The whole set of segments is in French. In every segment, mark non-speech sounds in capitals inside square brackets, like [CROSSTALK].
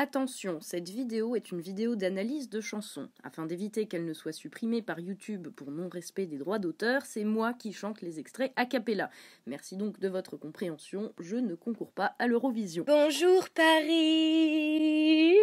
Attention, cette vidéo est une vidéo d'analyse de chansons. Afin d'éviter qu'elle ne soit supprimée par YouTube pour non-respect des droits d'auteur, c'est moi qui chante les extraits a cappella. Merci donc de votre compréhension, je ne concours pas à l'Eurovision. Bonjour Paris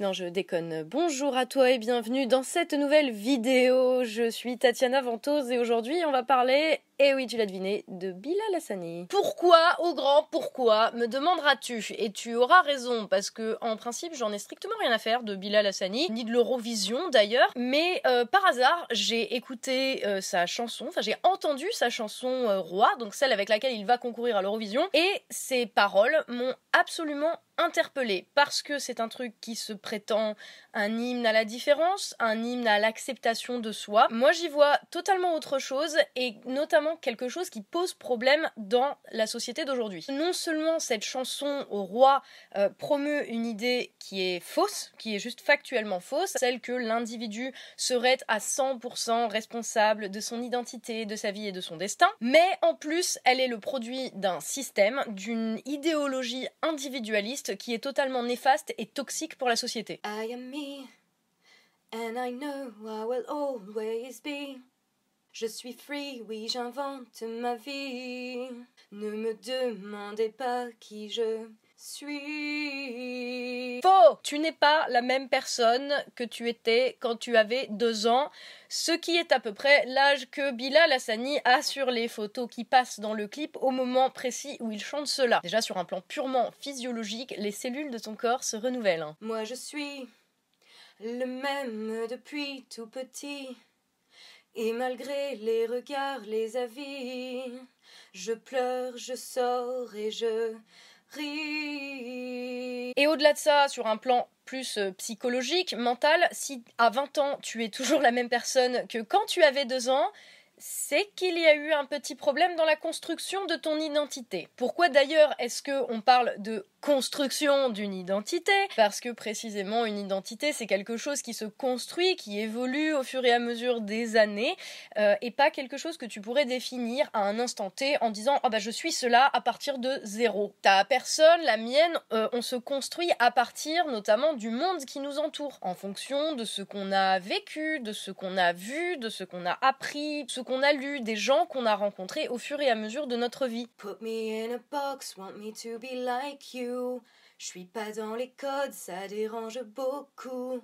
non, je déconne. Bonjour à toi et bienvenue dans cette nouvelle vidéo. Je suis Tatiana Ventose et aujourd'hui on va parler et eh oui, tu l'as deviné, de Bilal Hassani. Pourquoi, au grand pourquoi, me demanderas-tu? Et tu auras raison, parce que en principe, j'en ai strictement rien à faire de Bilal Hassani, ni de l'Eurovision d'ailleurs. Mais euh, par hasard, j'ai écouté euh, sa chanson, enfin j'ai entendu sa chanson euh, Roi, donc celle avec laquelle il va concourir à l'Eurovision, et ses paroles m'ont absolument interpellée parce que c'est un truc qui se prétend un hymne à la différence, un hymne à l'acceptation de soi. Moi, j'y vois totalement autre chose et notamment quelque chose qui pose problème dans la société d'aujourd'hui. Non seulement cette chanson au roi euh, promeut une idée qui est fausse, qui est juste factuellement fausse, celle que l'individu serait à 100% responsable de son identité, de sa vie et de son destin, mais en plus, elle est le produit d'un système, d'une idéologie individualiste qui est totalement néfaste et toxique pour la société. and I know I will always be. Je suis free, oui, j'invente ma vie. Ne me demandez pas qui je suis. Faux Tu n'es pas la même personne que tu étais quand tu avais deux ans, ce qui est à peu près l'âge que Bilal Hassani a sur les photos qui passent dans le clip au moment précis où il chante cela. Déjà sur un plan purement physiologique, les cellules de ton corps se renouvellent. Hein. Moi je suis le même depuis tout petit. Et malgré les regards, les avis, je pleure, je sors et je ris. Et au-delà de ça, sur un plan plus euh, psychologique, mental, si à 20 ans tu es toujours la même personne que quand tu avais 2 ans, c'est qu'il y a eu un petit problème dans la construction de ton identité. Pourquoi d'ailleurs est-ce que on parle de construction d'une identité, parce que précisément une identité c'est quelque chose qui se construit, qui évolue au fur et à mesure des années, euh, et pas quelque chose que tu pourrais définir à un instant T en disant ah bah je suis cela à partir de zéro. Ta personne, la mienne, euh, on se construit à partir notamment du monde qui nous entoure, en fonction de ce qu'on a vécu, de ce qu'on a vu, de ce qu'on a appris, ce qu'on a lu, des gens qu'on a rencontrés au fur et à mesure de notre vie. Put me in a box, want me to be like you. Je suis pas dans les codes, ça dérange beaucoup.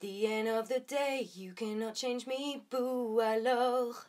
The end of the day, you cannot change me, boo. Alors,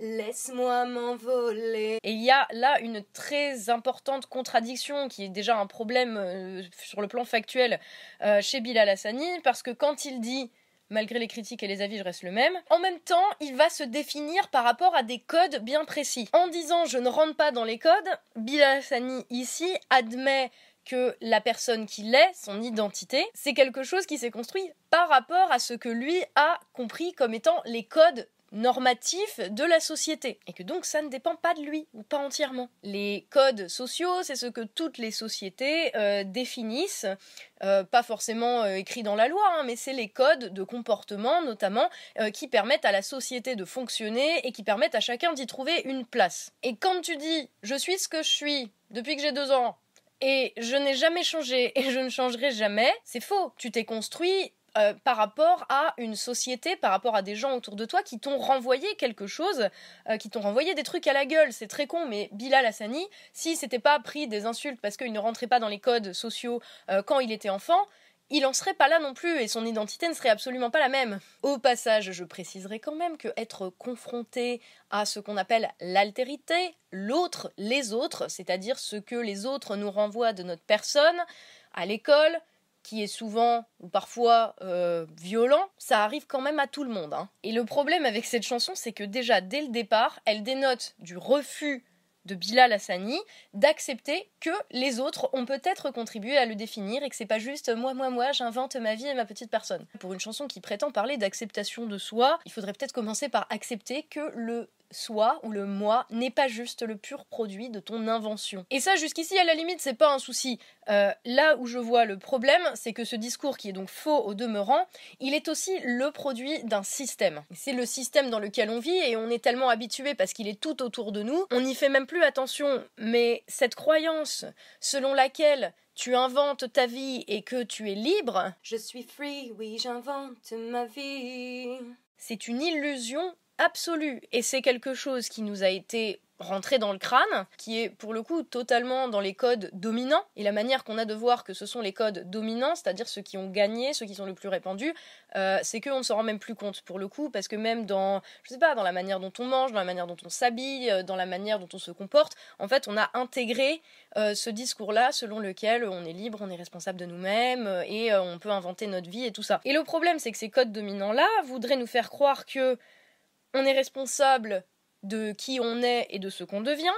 laisse-moi m'envoler. Et il y a là une très importante contradiction qui est déjà un problème euh, sur le plan factuel euh, chez Bilal Hassani, parce que quand il dit malgré les critiques et les avis, je reste le même. En même temps, il va se définir par rapport à des codes bien précis. En disant je ne rentre pas dans les codes, Bilal Hassani ici admet que la personne qu'il est, son identité, c'est quelque chose qui s'est construit par rapport à ce que lui a compris comme étant les codes normatifs de la société et que donc ça ne dépend pas de lui ou pas entièrement. Les codes sociaux, c'est ce que toutes les sociétés euh, définissent, euh, pas forcément euh, écrit dans la loi, hein, mais c'est les codes de comportement notamment qui permettent à la société de fonctionner et qui permettent à chacun d'y trouver une place. Et quand tu dis je suis ce que je suis depuis que j'ai deux ans, et je n'ai jamais changé et je ne changerai jamais, c'est faux. Tu t'es construit euh, par rapport à une société, par rapport à des gens autour de toi qui t'ont renvoyé quelque chose, euh, qui t'ont renvoyé des trucs à la gueule. C'est très con, mais Bilal Hassani, si s'était pas pris des insultes parce qu'il ne rentrait pas dans les codes sociaux euh, quand il était enfant, il en serait pas là non plus et son identité ne serait absolument pas la même. Au passage, je préciserai quand même que être confronté à ce qu'on appelle l'altérité, l'autre, les autres, c'est-à-dire ce que les autres nous renvoient de notre personne, à l'école, qui est souvent ou parfois euh, violent, ça arrive quand même à tout le monde. Hein. Et le problème avec cette chanson, c'est que déjà dès le départ, elle dénote du refus de Bilal Hassani d'accepter que les autres ont peut-être contribué à le définir et que c'est pas juste moi, moi, moi, j'invente ma vie et ma petite personne. Pour une chanson qui prétend parler d'acceptation de soi, il faudrait peut-être commencer par accepter que le soi ou le moi n'est pas juste le pur produit de ton invention. Et ça, jusqu'ici, à la limite, c'est pas un souci. Euh, là où je vois le problème, c'est que ce discours, qui est donc faux au demeurant, il est aussi le produit d'un système. C'est le système dans lequel on vit et on est tellement habitué parce qu'il est tout autour de nous, on n'y fait même plus attention. Mais cette croyance selon laquelle tu inventes ta vie et que tu es libre, je suis free, oui, j'invente ma vie. C'est une illusion absolue et c'est quelque chose qui nous a été rentrer dans le crâne, qui est pour le coup totalement dans les codes dominants, et la manière qu'on a de voir que ce sont les codes dominants, c'est-à-dire ceux qui ont gagné, ceux qui sont le plus répandus, euh, c'est qu'on ne s'en rend même plus compte pour le coup, parce que même dans, je sais pas, dans la manière dont on mange, dans la manière dont on s'habille, euh, dans la manière dont on se comporte, en fait, on a intégré euh, ce discours-là selon lequel on est libre, on est responsable de nous-mêmes, et on peut inventer notre vie et tout ça. Et le problème, c'est que ces codes dominants-là voudraient nous faire croire que on est responsable de qui on est et de ce qu'on devient,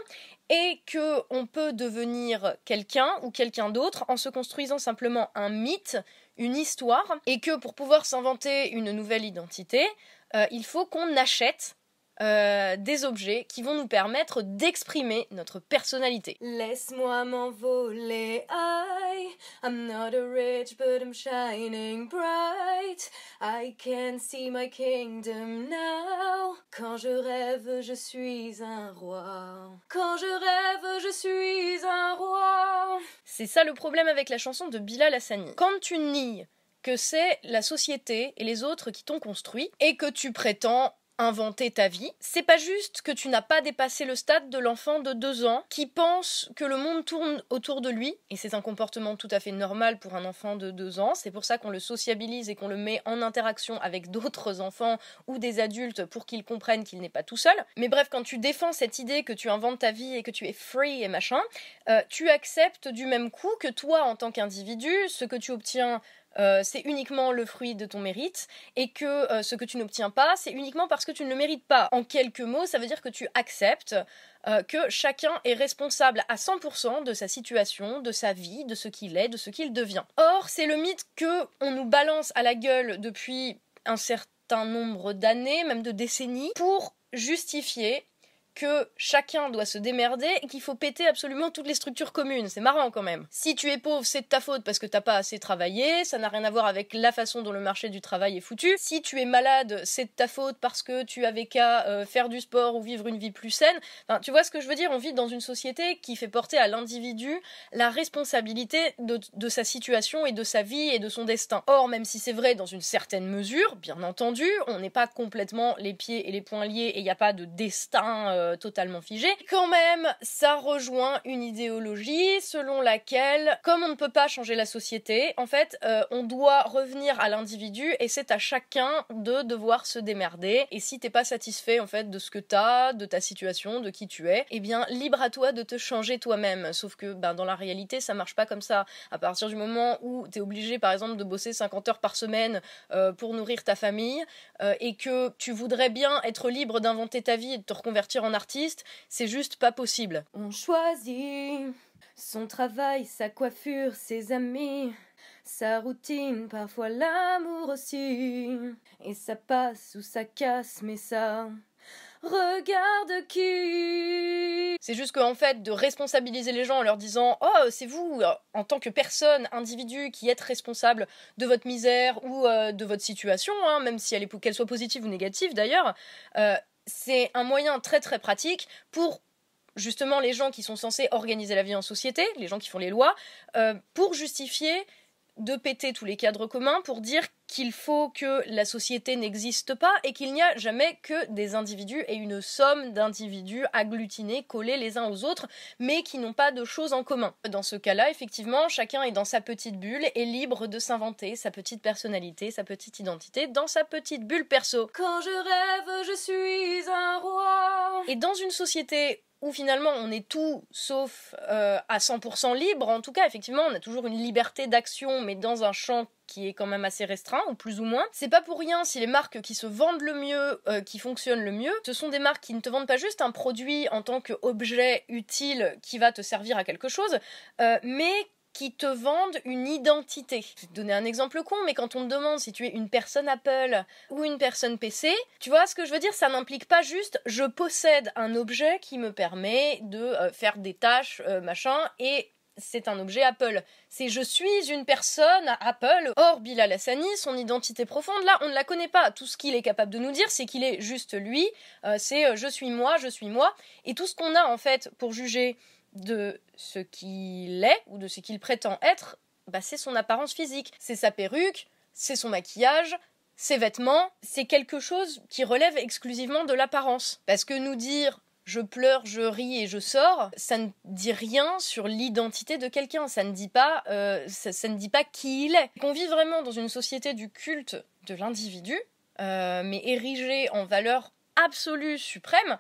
et que on peut devenir quelqu'un ou quelqu'un d'autre en se construisant simplement un mythe, une histoire, et que pour pouvoir s'inventer une nouvelle identité, euh, il faut qu'on achète euh, des objets qui vont nous permettre d'exprimer notre personnalité. Laisse-moi m'envoler, I, I'm not a rich but I'm shining bright. I can see my kingdom now. Quand je rêve, je suis un roi. Quand je rêve, je suis un roi. C'est ça le problème avec la chanson de Bilal Hassani. Quand tu nies que c'est la société et les autres qui t'ont construit et que tu prétends inventer ta vie. C'est pas juste que tu n'as pas dépassé le stade de l'enfant de deux ans qui pense que le monde tourne autour de lui, et c'est un comportement tout à fait normal pour un enfant de deux ans. C'est pour ça qu'on le sociabilise et qu'on le met en interaction avec d'autres enfants ou des adultes pour qu'ils comprennent qu'il n'est pas tout seul. Mais bref, quand tu défends cette idée que tu inventes ta vie et que tu es free et machin, euh, tu acceptes du même coup que toi, en tant qu'individu, ce que tu obtiens euh, c'est uniquement le fruit de ton mérite et que euh, ce que tu n'obtiens pas, c'est uniquement parce que tu ne le mérites pas. En quelques mots, ça veut dire que tu acceptes euh, que chacun est responsable à 100% de sa situation, de sa vie, de ce qu'il est, de ce qu'il devient. Or, c'est le mythe que on nous balance à la gueule depuis un certain nombre d'années, même de décennies, pour justifier que chacun doit se démerder et qu'il faut péter absolument toutes les structures communes. C'est marrant quand même. Si tu es pauvre, c'est de ta faute parce que t'as pas assez travaillé, ça n'a rien à voir avec la façon dont le marché du travail est foutu. Si tu es malade, c'est de ta faute parce que tu avais qu'à euh, faire du sport ou vivre une vie plus saine. Enfin, tu vois ce que je veux dire? On vit dans une société qui fait porter à l'individu la responsabilité de, sa situation et de sa vie et de son destin. Or, même si c'est vrai dans une certaine mesure, bien entendu, on n'est pas complètement les pieds et les poings liés et il n'y a pas de destin. Euh, totalement figé. Quand même, ça rejoint une idéologie selon laquelle, comme on ne peut pas changer la société, en fait, euh, on doit revenir à l'individu et c'est à chacun de devoir se démerder. Et si t'es pas satisfait en fait de ce que t'as, de ta situation, de qui tu es, eh bien libre à toi de te changer toi-même. Sauf que ben, dans la réalité, ça marche pas comme ça. À partir du moment où t'es obligé, par exemple, de bosser 50 heures par semaine euh, pour nourrir ta famille euh, et que tu voudrais bien être libre d'inventer ta vie et de te reconvertir en artiste, c'est juste pas possible. On choisit son travail, sa coiffure, ses amis, sa routine, parfois l'amour aussi. Et ça passe ou ça casse, mais ça. Regarde qui C'est juste qu'en fait, de responsabiliser les gens en leur disant Oh, c'est vous, en tant que personne, individu, qui êtes responsable de votre misère ou euh, de votre situation, hein, même si elle est qu'elle soit positive ou négative d'ailleurs, euh, c'est un moyen très très pratique pour justement les gens qui sont censés organiser la vie en société, les gens qui font les lois, euh, pour justifier de péter tous les cadres communs pour dire qu'il faut que la société n'existe pas et qu'il n'y a jamais que des individus et une somme d'individus agglutinés, collés les uns aux autres, mais qui n'ont pas de choses en commun. Dans ce cas-là, effectivement, chacun est dans sa petite bulle et libre de s'inventer sa petite personnalité, sa petite identité dans sa petite bulle perso. Quand je rêve, je suis un roi. Et dans une société où finalement on est tout sauf euh, à 100% libre. En tout cas, effectivement, on a toujours une liberté d'action, mais dans un champ qui est quand même assez restreint, ou plus ou moins. C'est pas pour rien si les marques qui se vendent le mieux, euh, qui fonctionnent le mieux, ce sont des marques qui ne te vendent pas juste un produit en tant qu'objet utile qui va te servir à quelque chose, euh, mais qui te vendent une identité. Je vais te donner un exemple con, mais quand on te demande si tu es une personne Apple ou une personne PC, tu vois ce que je veux dire? Ça n'implique pas juste je possède un objet qui me permet de euh, faire des tâches, euh, machin, et c'est un objet Apple. C'est je suis une personne Apple. Or, Bilal Hassani, son identité profonde, là, on ne la connaît pas. Tout ce qu'il est capable de nous dire, c'est qu'il est juste lui. Euh, c'est je suis moi, je suis moi. Et tout ce qu'on a, en fait, pour juger de ce qu'il est ou de ce qu'il prétend être, bah, c'est son apparence physique. C'est sa perruque, c'est son maquillage, ses vêtements, c'est quelque chose qui relève exclusivement de l'apparence. Parce que nous dire je pleure, je ris et je sors, ça ne dit rien sur l'identité de quelqu'un. Ça ne dit pas, euh, ça, ne dit pas qui il est. Qu'on vit vraiment dans une société du culte de l'individu, euh, mais érigé en valeur absolue suprême,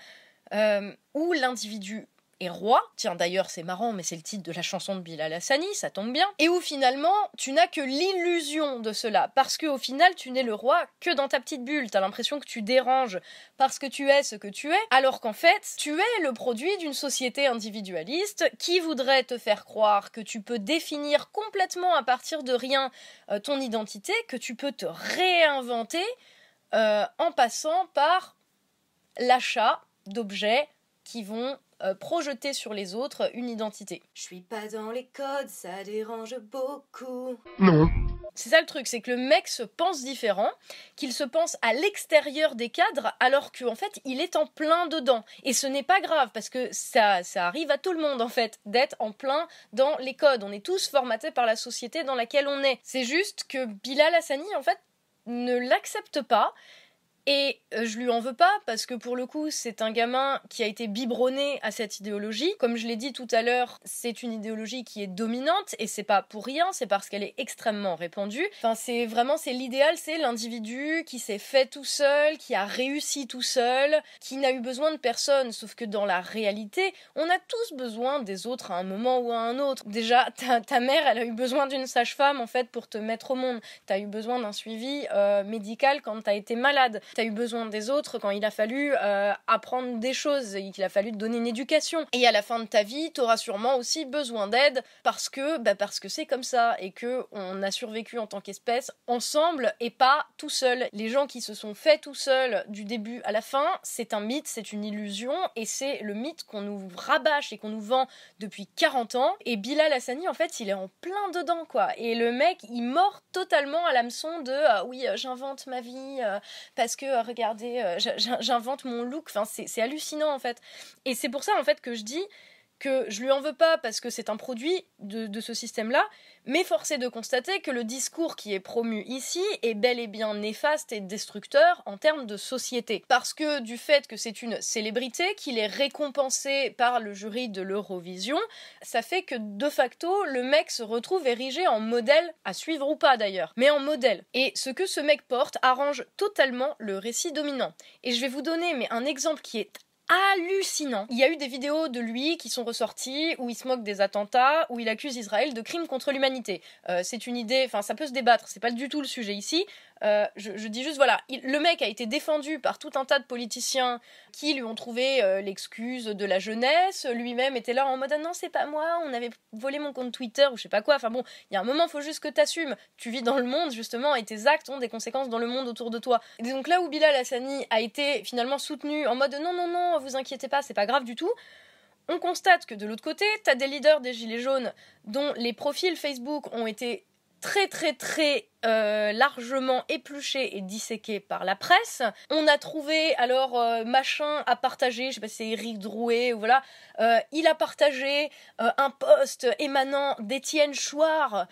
euh, où l'individu et roi. Tiens, d'ailleurs, c'est marrant, mais c'est le titre de la chanson de Bilal Hassani, ça tombe bien. Et où finalement, tu n'as que l'illusion de cela, parce que au final, tu n'es le roi que dans ta petite bulle. T'as l'impression que tu déranges parce que tu es ce que tu es, alors qu'en fait, tu es le produit d'une société individualiste qui voudrait te faire croire que tu peux définir complètement à partir de rien euh, ton identité, que tu peux te réinventer euh, en passant par l'achat d'objets qui vont euh, projeter sur les autres une identité. Je suis pas dans les codes, ça dérange beaucoup. Non. C'est ça le truc, c'est que le mec se pense différent, qu'il se pense à l'extérieur des cadres, alors qu'en fait il est en plein dedans. Et ce n'est pas grave, parce que ça, ça arrive à tout le monde en fait, d'être en plein dans les codes. On est tous formatés par la société dans laquelle on est. C'est juste que Bilal Hassani en fait ne l'accepte pas et euh, je lui en veux pas parce que pour le coup, c'est un gamin qui a été biberonné à cette idéologie. Comme je l'ai dit tout à l'heure, c'est une idéologie qui est dominante et c'est pas pour rien, c'est parce qu'elle est extrêmement répandue. Enfin, c'est vraiment c'est l'idéal, c'est l'individu qui s'est fait tout seul, qui a réussi tout seul, qui n'a eu besoin de personne. Sauf que dans la réalité, on a tous besoin des autres à un moment ou à un autre. Déjà, ta, mère, elle a eu besoin d'une sage-femme en fait pour te mettre au monde. T'as eu besoin d'un suivi euh, médical quand t'as été malade tu as eu besoin des autres quand il a fallu euh, apprendre des choses qu'il a fallu te donner une éducation. Et à la fin de ta vie, tu auras sûrement aussi besoin d'aide parce que bah c'est comme ça et que on a survécu en tant qu'espèce ensemble et pas tout seul. Les gens qui se sont faits tout seuls du début à la fin, c'est un mythe, c'est une illusion et c'est le mythe qu'on nous rabâche et qu'on nous vend depuis 40 ans et Bilal Hassani en fait, il est en plein dedans quoi. Et le mec, il mord totalement à l'hameçon de ah oui, j'invente ma vie euh, parce que euh, regardez, euh, j'invente mon look. Enfin, c'est hallucinant en fait. Et c'est pour ça en fait que je dis que je lui en veux pas parce que c'est un produit de, ce système-là, mais force est de constater que le discours qui est promu ici est bel et bien néfaste et destructeur en termes de société. Parce que du fait que c'est une célébrité, qu'il est récompensé par le jury de l'Eurovision, ça fait que de facto, le mec se retrouve érigé en modèle, à suivre ou pas d'ailleurs, mais en modèle. Et ce que ce mec porte arrange totalement le récit dominant. Et je vais vous donner mais un exemple qui est hallucinant. Il y a eu des vidéos de lui qui sont ressorties où il se moque des attentats, où il accuse Israël de crimes contre l'humanité. Euh, c'est une idée, enfin ça peut se débattre, c'est pas du tout le sujet ici. Euh, je, dis juste, voilà, le mec a été défendu par tout un tas de politiciens qui lui ont trouvé euh, l'excuse de la jeunesse. Lui-même était là en mode, ah non, c'est pas moi, on avait volé mon compte Twitter ou je sais pas quoi. Enfin bon, il y a un moment, faut juste que t'assumes. Tu vis dans le monde, justement, et tes actes ont des conséquences dans le monde autour de toi. Et donc là où Bilal Hassani a été finalement soutenu en mode, non, non, non, vous inquiétez pas, c'est pas grave du tout on constate que de l'autre côté, t'as des leaders des Gilets jaunes dont les profils Facebook ont été très très très euh, largement épluché et disséqué par la presse. On a trouvé alors euh, machin à partager, je sais pas si c'est Eric Drouet ou voilà, euh, il a partagé un post émanant d'Étienne Chouard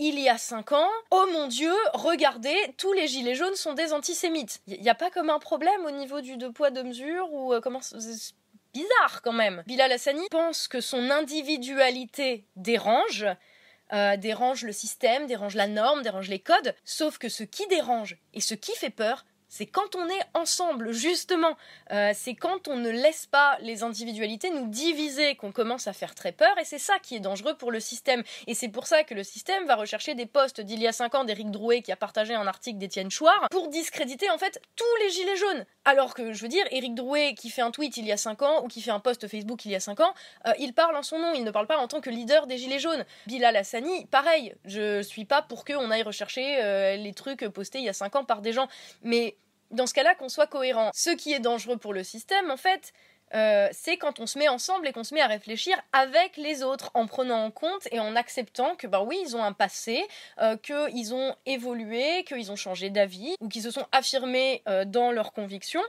il y a 5 ans. Oh mon dieu, regardez, tous les gilets jaunes sont des antisémites. Il n'y a pas comme un problème au niveau du deux poids deux mesures ou comment bizarre quand même. Bilal Hassani pense que son individualité dérange euh, dérange le système, dérange la norme, dérange les codes. Sauf que ce qui dérange et ce qui fait peur, C'est quand on est ensemble, justement. Euh, c'est quand on ne laisse pas les individualités nous diviser qu'on commence à faire très peur. Et c'est ça qui est dangereux pour le système. Et c'est pour ça que le système va rechercher des posts d'il y a 5 ans d'Éric Drouet qui a partagé un article d'Étienne Chouard pour discréditer en fait tous les gilets jaunes. Alors que, je veux dire, Éric Drouet qui fait un tweet il y a 5 ans ou qui fait un post Facebook il y a 5 ans, euh, il parle en son nom, il ne parle pas en tant que leader des gilets jaunes. Bilal Hassani, pareil, je suis pas pour qu'on aille rechercher euh, les trucs postés il y a 5 ans par des gens. Mais dans ce cas-là, qu'on soit cohérent. Ce qui est dangereux pour le système, en fait, euh, c'est quand on se met ensemble et qu'on se met à réfléchir avec les autres, en prenant en compte et en acceptant que, bah oui, ils ont un passé, euh, qu'ils ont évolué, qu'ils ont changé d'avis, ou qu'ils se sont affirmés euh, dans leurs convictions.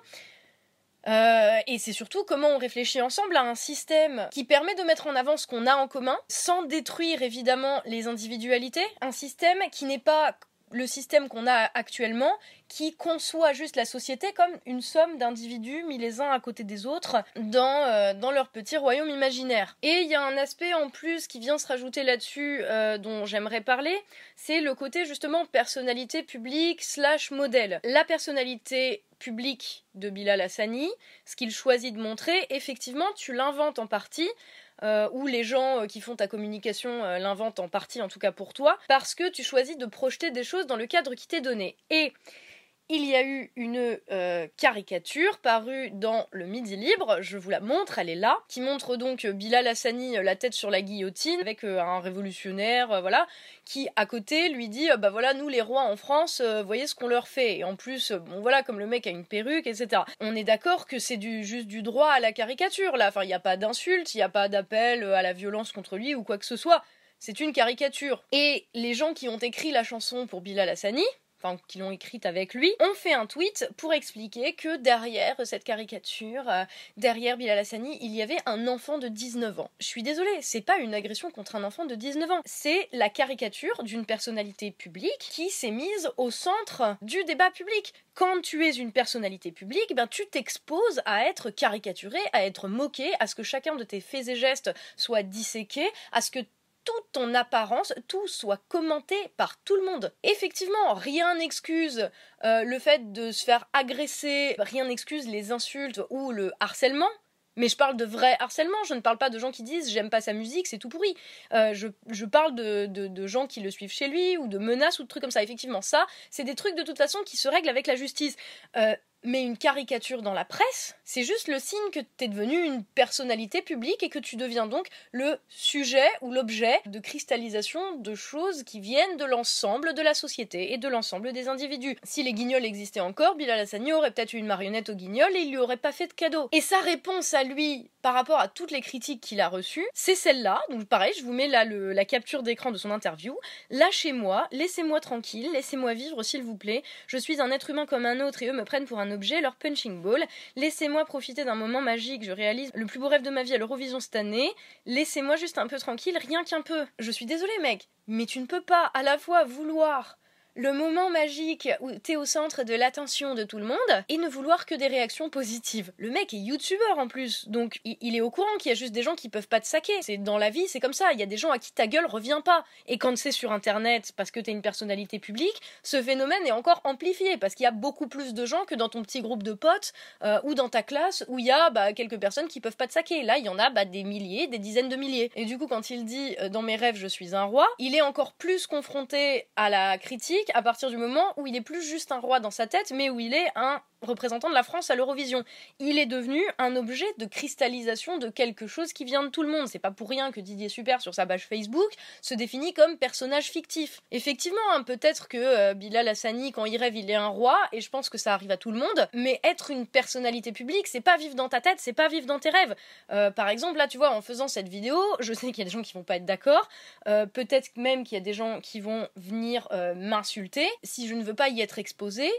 et c'est surtout comment on réfléchit ensemble à un système qui permet de mettre en avant ce qu'on a en commun, sans détruire évidemment les individualités. Un système qui n'est pas le système qu'on a actuellement qui conçoit juste la société comme une somme d'individus mis les uns à côté des autres dans, euh, dans leur petit royaume imaginaire. Et il y a un aspect en plus qui vient se rajouter là-dessus euh, dont j'aimerais parler, c'est le côté justement personnalité publique slash modèle. La personnalité publique de Bilal Hassani, ce qu'il choisit de montrer, effectivement, tu l'inventes en partie, euh, ou les gens euh, qui font ta communication euh, l'inventent en partie, en tout cas pour toi, parce que tu choisis de projeter des choses dans le cadre qui t'est donné. Et il y a eu une caricature parue dans le Midi Libre, je vous la montre, elle est là, qui montre donc Bilal Hassani la tête sur la guillotine avec un révolutionnaire, voilà, qui à côté lui dit bah voilà nous les rois en France, voyez ce qu'on leur fait. Et en plus, bon voilà comme le mec a une perruque, etc. On est d'accord que c'est du juste du droit à la caricature là. Enfin il n'y a pas d'insulte, il n'y a pas d'appel à la violence contre lui ou quoi que ce soit. C'est une caricature. Et les gens qui ont écrit la chanson pour Bilal Hassani, enfin qui l'ont écrite avec lui, ont fait un tweet pour expliquer que derrière cette caricature, euh, derrière Bilal Hassani, il y avait un enfant de 19 ans. Je suis désolée, c'est pas une agression contre un enfant de 19 ans, c'est la caricature d'une personnalité publique qui s'est mise au centre du débat public. Quand tu es une personnalité publique, ben tu t'exposes à être caricaturé, à être moqué, à ce que chacun de tes faits et gestes soit disséqué, à ce que toute ton apparence, tout soit commenté par tout le monde. Effectivement, rien n'excuse euh, le fait de se faire agresser, rien n'excuse les insultes ou le harcèlement. Mais je parle de vrai harcèlement, je ne parle pas de gens qui disent j'aime pas sa musique, c'est tout pourri. Euh, je, parle de, de, gens qui le suivent chez lui ou de menaces ou de trucs comme ça. Effectivement, ça, c'est des trucs de toute façon qui se règlent avec la justice. Euh, mais une caricature dans la presse, c'est juste le signe que tu es devenu une personnalité publique et que tu deviens donc le sujet ou l'objet de cristallisation de choses qui viennent de l'ensemble de la société et de l'ensemble des individus. Si les guignols existaient encore, Bilal Hassani aurait peut-être eu une marionnette au guignol et il lui aurait pas fait de cadeau. Et sa réponse à lui par rapport à toutes les critiques qu'il a reçues, c'est celle-là. Donc pareil, je vous mets là la capture d'écran de son interview. Lâchez-moi, laissez-moi tranquille, laissez-moi vivre s'il vous plaît. Je suis un être humain comme un autre et eux me prennent pour un objet, leur punching ball. Laissez-moi profiter d'un moment magique, je réalise le plus beau rêve de ma vie à l'Eurovision cette année. Laissez-moi juste un peu tranquille, rien qu'un peu. Je suis désolée mec, mais tu ne peux pas à la fois vouloir le moment magique où t'es au centre de l'attention de tout le monde et ne vouloir que des réactions positives. Le mec est youtubeur en plus, donc il est au courant qu'il y a juste des gens qui peuvent pas te saquer. C'est dans la vie, c'est comme ça. Il y a des gens à qui ta gueule revient pas. Et quand c'est sur internet, parce que t'es une personnalité publique, ce phénomène est encore amplifié parce qu'il y a beaucoup plus de gens que dans ton petit groupe de potes euh, ou dans ta classe où il y a bah, quelques personnes qui peuvent pas te saquer. Là, il y en a bah, des milliers, des dizaines de milliers. Et du coup, quand il dit euh, dans mes rêves je suis un roi, il est encore plus confronté à la critique à partir du moment où il est plus juste un roi dans sa tête, mais où il est un représentant de la France à l'Eurovision. Il est devenu un objet de cristallisation de quelque chose qui vient de tout le monde. C'est pas pour rien que Didier Super sur sa page Facebook se définit comme personnage fictif. Effectivement, hein, peut-être que euh, Bilal Hassani, quand il rêve, il est un roi, et je pense que ça arrive à tout le monde, mais être une personnalité publique, c'est pas vivre dans ta tête, c'est pas vivre dans tes rêves. Euh, par exemple, là, tu vois, en faisant cette vidéo, je sais qu'il y a des gens qui vont pas être d'accord, euh, peut-être même qu'il y a des gens qui vont venir m'insulter. Si je ne veux pas y être exposé,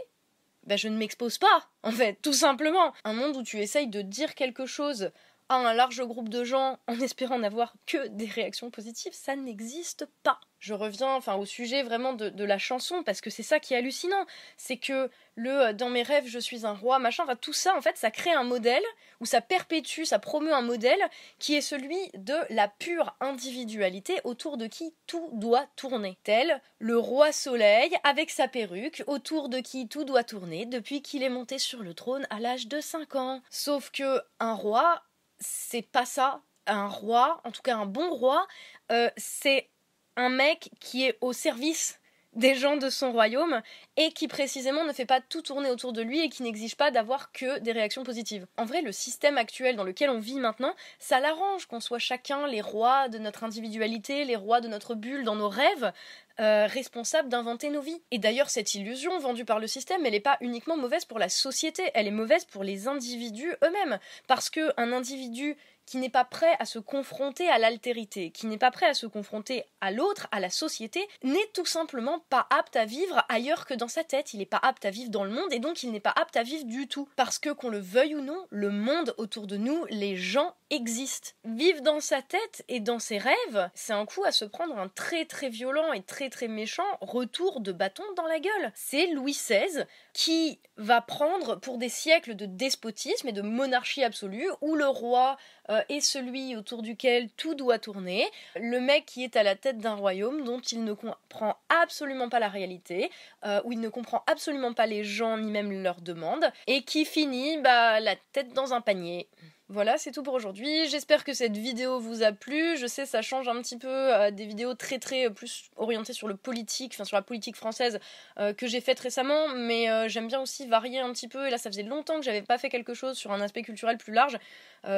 bah, je ne m'expose pas, en fait, tout simplement. Un monde où tu essayes de dire quelque chose à un large groupe de gens en [LAUGHS] espérant n'avoir que des réactions positives, ça n'existe pas. Je reviens enfin au sujet vraiment de, la chanson parce que c'est ça qui est hallucinant, c'est que le euh, dans mes rêves je suis un roi machin, enfin tout ça en fait ça crée un modèle ou ça perpétue, ça promeut un modèle qui est celui de la pure individualité autour de qui tout doit tourner, tel le roi soleil avec sa perruque autour de qui tout doit tourner depuis qu'il est monté sur le trône à l'âge de 5 ans. Sauf que un roi c'est pas ça. Un roi, en tout cas un bon roi, euh, c'est un mec qui est au service des gens de son royaume et qui précisément ne fait pas tout tourner autour de lui et qui n'exige pas d'avoir que des réactions positives. En vrai, le système actuel dans lequel on vit maintenant, ça l'arrange qu'on soit chacun les rois de notre individualité, les rois de notre bulle dans nos rêves, euh, responsables d'inventer nos vies. Et d'ailleurs, cette illusion vendue par le système, elle n'est pas uniquement mauvaise pour la société, elle est mauvaise pour les individus eux-mêmes. Parce qu'un individu qui n'est pas prêt à se confronter à l'altérité, qui n'est pas prêt à se confronter à l'autre, à la société, n'est tout simplement pas apte à vivre ailleurs que dans sa tête. Il n'est pas apte à vivre dans le monde et donc il n'est pas apte à vivre du tout. Parce que qu'on le veuille ou non, le monde autour de nous, les gens existent. Vivre dans sa tête et dans ses rêves, c'est un coup à se prendre un très très violent et très très méchant retour de bâton dans la gueule. C'est Louis XVI qui va prendre pour des siècles de despotisme et de monarchie absolue où le roi euh, est celui autour duquel tout doit tourner, le mec qui est à la tête d'un royaume dont il ne comprend absolument pas la réalité, euh, où il ne comprend absolument pas les gens ni même leurs demandes, et qui finit bah, la tête dans un panier. Voilà, c'est tout pour aujourd'hui. J'espère que cette vidéo vous a plu. Je sais, ça change un petit peu euh, des vidéos très très euh, plus orientées sur le politique, enfin sur la politique française euh, que j'ai faites récemment, mais j'aime bien aussi varier un petit peu. Et là, ça faisait longtemps que j'avais pas fait quelque chose sur un aspect culturel plus large.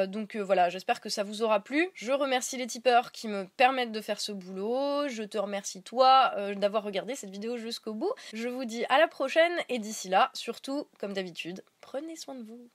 donc voilà, j'espère que ça vous aura plu. Je remercie les tipeurs qui me permettent de faire ce boulot. Je te remercie toi d'avoir regardé cette vidéo jusqu'au bout. Je vous dis à la prochaine et d'ici là, surtout, comme d'habitude, prenez soin de vous.